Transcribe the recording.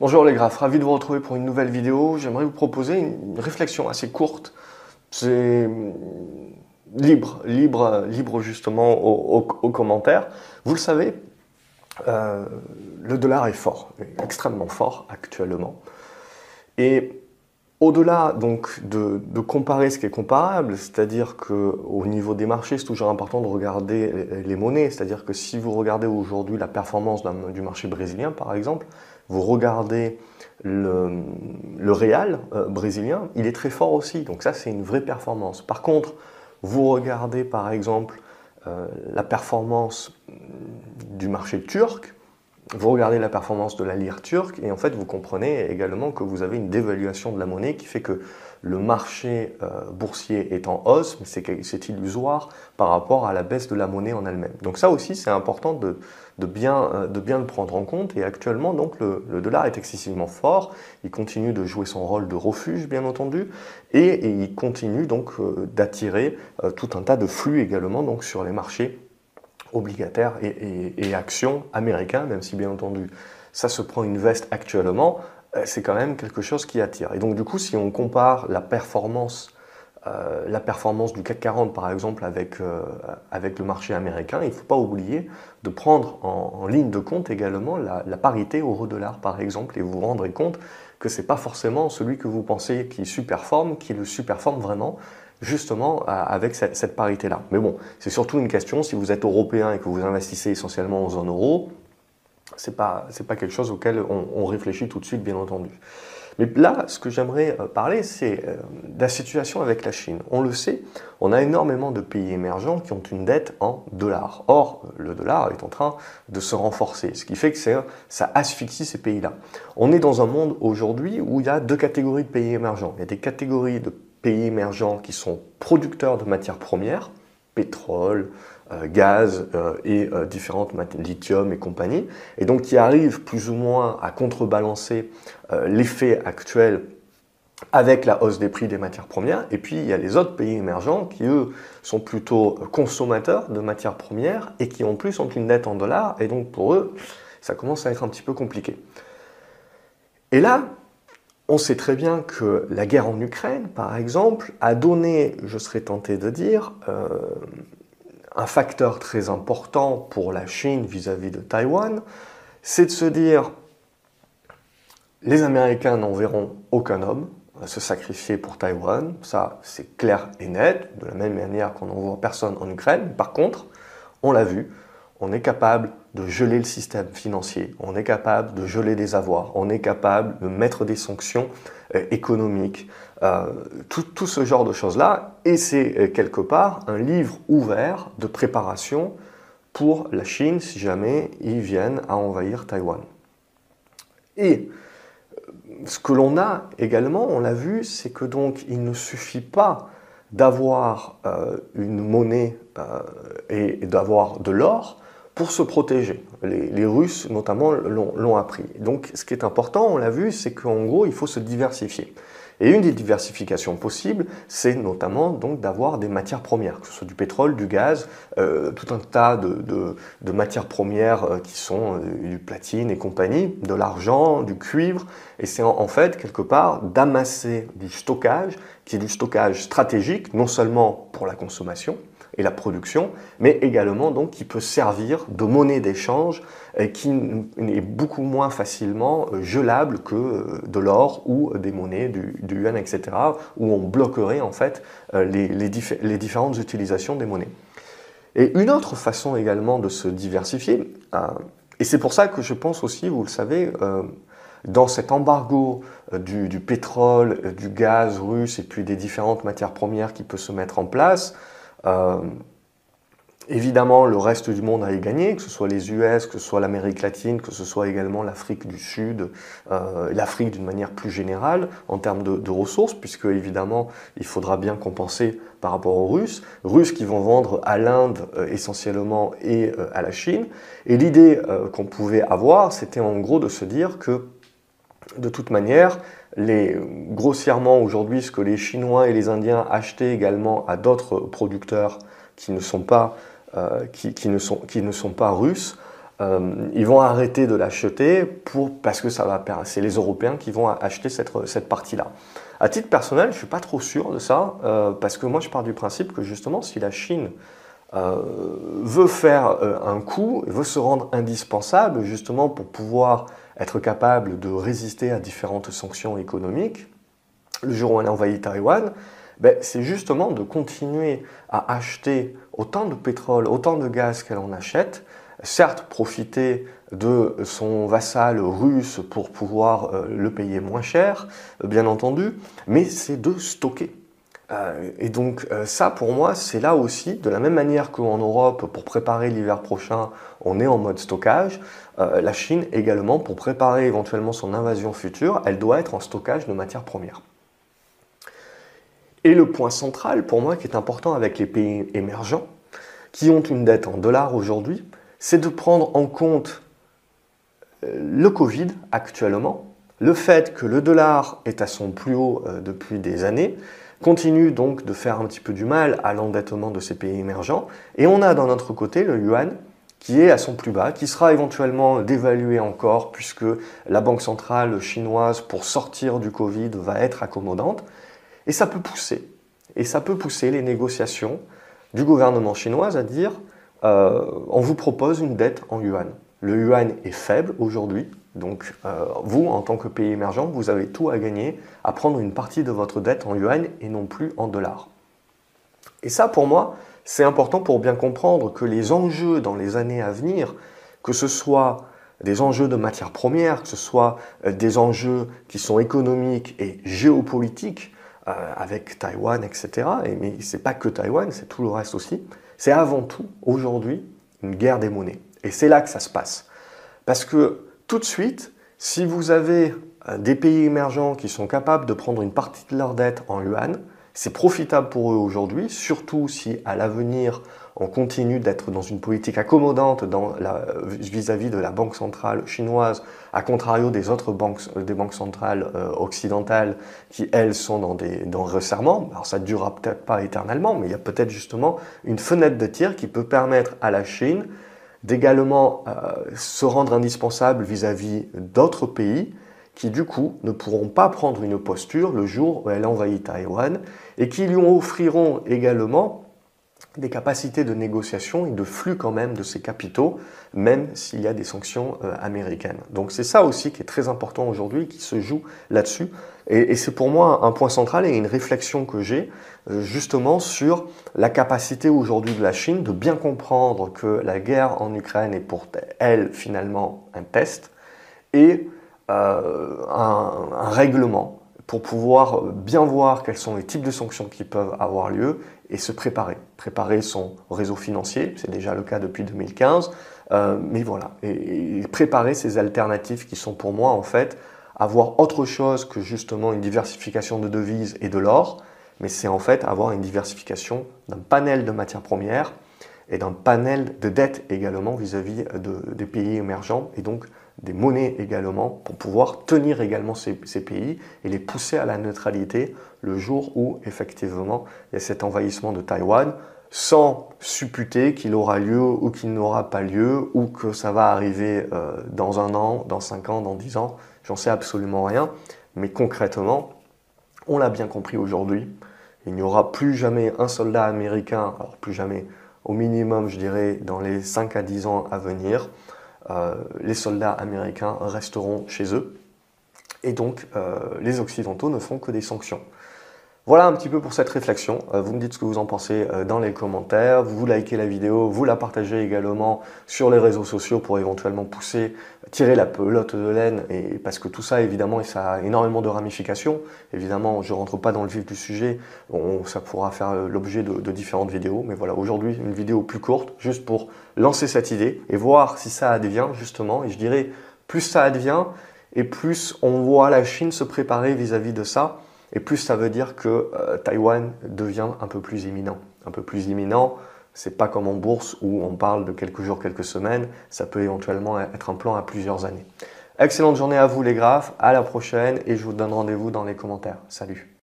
Bonjour les graphes, ravi de vous retrouver pour une nouvelle vidéo. J'aimerais vous proposer une réflexion assez courte. C'est hum, libre, libre, libre justement aux, commentaires. Vous le savez, euh, le dollar est fort, extrêmement fort actuellement. Et au-delà donc de, comparer ce qui est comparable, c'est-à-dire qu'au niveau des marchés, c'est toujours important de regarder les monnaies. C'est-à-dire que si vous regardez aujourd'hui la performance du marché brésilien, par exemple, vous regardez le, le Real euh, brésilien, il est très fort aussi. Donc ça, c'est une vraie performance. Par contre, vous regardez par exemple euh, la performance du marché turc, vous regardez la performance de la lire turque et en fait vous comprenez également que vous avez une dévaluation de la monnaie qui fait que le marché euh, boursier est en hausse, mais c'est illusoire par rapport à la baisse de la monnaie en elle-même. Donc ça aussi c'est important de, bien, euh, bien, le prendre en compte. Et actuellement donc le, dollar est excessivement fort, il continue de jouer son rôle de refuge bien entendu. Et, il continue donc euh, d'attirer tout un tas de flux également sur les marchés obligataires et, actions américains, même si bien entendu ça se prend une veste actuellement, c'est quand même quelque chose qui attire. Et donc du coup, si on compare la performance, euh, la performance du CAC 40 par exemple avec, euh, avec le marché américain, il ne faut pas oublier de prendre en, ligne de compte également la, la parité euro-dollar par exemple, et vous vous rendrez compte que ce n'est pas forcément celui que vous pensez qui superforme, qui le superforme vraiment, justement avec cette, parité-là. Mais bon, c'est surtout une question, si vous êtes européen et que vous investissez essentiellement en zone euro, ce n'est pas, pas quelque chose auquel on, réfléchit tout de suite, bien entendu. Mais là, ce que j'aimerais euh, parler, c'est euh, de la situation avec la Chine. On le sait, on a énormément de pays émergents qui ont une dette en dollars. Or, le dollar est en train de se renforcer, ce qui fait que ça asphyxie ces pays-là. On est dans un monde aujourd'hui où il y a deux catégories de pays émergents. Il y a des catégories de pays émergents qui sont producteurs de matières premières, pétrole, euh, gaz euh, et euh, différentes lithium et compagnie, et donc qui arrivent plus ou moins à contrebalancer l'effet actuel avec la hausse des prix des matières premières. Et puis il y a les autres pays émergents qui, eux, sont plutôt consommateurs de matières premières et qui en plus ont une dette en dollars, et donc pour eux, ça commence à être un petit peu compliqué. Et là, on sait très bien que la guerre en Ukraine, par exemple, a donné, je serais tenté de dire, euh, un facteur très important pour la Chine vis-à-vis de Taïwan, c'est de se dire, les Américains n'enverront aucun homme se sacrifier pour Taïwan, ça c'est clair et net, de la même manière qu'on n'envoie personne en Ukraine. Par contre, on l'a vu, on est capable de geler le système financier, on est capable de geler des avoirs, on est capable de mettre des sanctions euh, économiques, euh, tout, ce genre de choses-là. Et c'est euh, quelque part un livre ouvert de préparation pour la Chine si jamais ils viennent à envahir Taïwan. Et ce que l'on a également, on l'a vu, c'est que donc il ne suffit pas d'avoir une monnaie et d'avoir de l'or, pour se protéger. Les, Russes, notamment, l'ont appris. Donc, ce qui est important, on l'a vu, c'est qu'en gros, il faut se diversifier. Et une des diversifications possibles, c'est notamment donc d'avoir des matières premières, que ce soit du pétrole, du gaz, euh, tout un tas de, matières premières euh, qui sont euh, du platine et compagnie, de l'argent, du cuivre. Et c'est en, fait quelque part d'amasser du stockage, qui est du stockage stratégique, non seulement pour la consommation, et la production, mais également donc qui peut servir de monnaie d'échange et qui est beaucoup moins facilement euh, gelable que euh, de l'or ou des monnaies du, yuan, etc., où on bloquerait en fait euh, les, les, différentes utilisations des monnaies. Et une autre façon également de se diversifier, et c'est pour ça que je pense aussi, vous le savez, dans cet embargo du, du, pétrole, du gaz russe et puis des différentes matières premières qui peut se mettre en place, euh, évidemment, le reste du monde a gagné, que ce soit les US, que ce soit l'Amérique latine, que ce soit également l'Afrique du Sud, euh, l'Afrique d'une manière plus générale en termes de, ressources, puisque évidemment, il faudra bien compenser par rapport aux Russes, Russes qui vont vendre à l'Inde euh, essentiellement et à la Chine. Et l'idée qu'on pouvait avoir, c'était en gros de se dire que de toute manière, les, grossièrement aujourd'hui, ce que les Chinois et les Indiens achetaient également à d'autres producteurs qui ne sont pas, euh, qui, ne sont, qui ne sont pas russes, euh, ils vont arrêter de l'acheter pour, parce que ça va, c'est les Européens qui vont acheter cette, cette partie-là. À titre personnel, je ne suis pas trop sûr de ça, euh, parce que moi je pars du principe que justement, si la Chine euh, veut faire un coup, veut se rendre indispensable justement pour pouvoir être capable de résister à différentes sanctions économiques, le jour où elle envahit Taïwan, ben, c'est justement de continuer à acheter autant de pétrole, autant de gaz qu'elle en achète, certes profiter de son vassal russe pour pouvoir euh, le payer moins cher, bien entendu, mais c'est de stocker. Euh, et donc euh, ça, pour moi, c'est là aussi, de la même manière qu'en Europe, pour préparer l'hiver prochain, on est en mode stockage, la Chine également, pour préparer éventuellement son invasion future, elle doit être en stockage de matières premières. Et le point central, pour moi, qui est important avec les pays émergents, qui ont une dette en dollars aujourd'hui, c'est de prendre en compte euh, le Covid actuellement, le fait que le dollar est à son plus haut euh, depuis des années, continue donc de faire un petit peu du mal à l'endettement de ces pays émergents, et on a d'un autre côté le yuan qui est à son plus bas, qui sera éventuellement dévalué encore puisque la Banque centrale chinoise pour sortir du Covid va être accommodante, et ça peut pousser, et ça peut pousser les négociations du gouvernement chinois à dire euh, on vous propose une dette en yuan. Le yuan est faible aujourd'hui, donc euh, vous, en tant que pays émergent, vous avez tout à gagner à prendre une partie de votre dette en yuan et non plus en dollars. Et ça, pour moi, c'est important pour bien comprendre que les enjeux dans les années à venir, que ce soit des enjeux de matières premières, que ce soit euh, des enjeux qui sont économiques et géopolitiques, avec Taïwan, etc. Et, mais ce n'est pas que Taïwan, c'est tout le reste aussi c'est avant tout, aujourd'hui, une guerre des monnaies. Et c'est là que ça se passe. Parce que tout de suite, si vous avez euh, des pays émergents qui sont capables de prendre une partie de leur dette en yuan, c'est profitable pour eux aujourd'hui, surtout si à l'avenir on continue d'être dans une politique accommodante vis-à-vis de la banque centrale chinoise, à contrario des autres banques, des banques centrales euh, occidentales qui, elles, sont dans des dans. Alors ça ne durera peut-être pas éternellement, mais il y a peut-être justement une fenêtre de tir qui peut permettre à la Chine d'également euh, se rendre indispensable vis-à-vis d'autres pays qui du coup ne pourront pas prendre une posture le jour où elle envahit Taïwan et qui lui offriront également des capacités de négociation et de flux quand même de ces capitaux, même s'il y a des sanctions euh, américaines. Donc c'est ça aussi qui est très important aujourd'hui, qui se joue là-dessus. Et, c'est pour moi un point central et une réflexion que j'ai euh, justement sur la capacité aujourd'hui de la Chine de bien comprendre que la guerre en Ukraine est pour elle finalement un test et euh, un, un règlement pour pouvoir bien voir quels sont les types de sanctions qui peuvent avoir lieu et se préparer. Préparer son réseau financier, c'est déjà le cas depuis 2015, euh, mais voilà, et, préparer ces alternatives qui sont pour moi en fait avoir autre chose que justement une diversification de devises et de l'or, mais c'est en fait avoir une diversification d'un panel de matières premières et d'un panel de dettes également vis-à-vis de, des pays émergents et donc des monnaies également pour pouvoir tenir également ces, pays et les pousser à la neutralité le jour où effectivement il y a cet envahissement de Taïwan sans supputer qu'il aura lieu ou qu'il n'aura pas lieu ou que ça va arriver euh, dans un an, dans cinq ans, dans dix ans. J'en sais absolument rien. Mais concrètement, on l'a bien compris aujourd'hui, il n'y aura plus jamais un soldat américain, alors plus jamais, au minimum, je dirais, dans les 5 à 10 ans à venir, les soldats américains resteront chez eux. Et donc, euh, les Occidentaux ne font que des sanctions. Voilà un petit peu pour cette réflexion. Euh, vous me dites ce que vous en pensez euh, dans les commentaires. Vous likez la vidéo, vous la partagez également sur les réseaux sociaux pour éventuellement pousser, tirer la pelote de laine. Et parce que tout ça, évidemment, ça a énormément de ramifications. Évidemment, je rentre pas dans le vif du sujet. ça pourra faire euh, l'objet de, différentes vidéos. Mais voilà, aujourd'hui, une vidéo plus courte, juste pour lancer cette idée et voir si ça advient justement. Et je dirais, plus ça advient et plus on voit la Chine se préparer vis-à-vis -vis de ça et plus ça veut dire que euh, Taïwan devient un peu plus imminent. Un peu plus imminent, c'est pas comme en bourse où on parle de quelques jours, quelques semaines, ça peut éventuellement être un plan à plusieurs années. Excellente journée à vous les graphes, à la prochaine et je vous donne rendez-vous dans les commentaires. Salut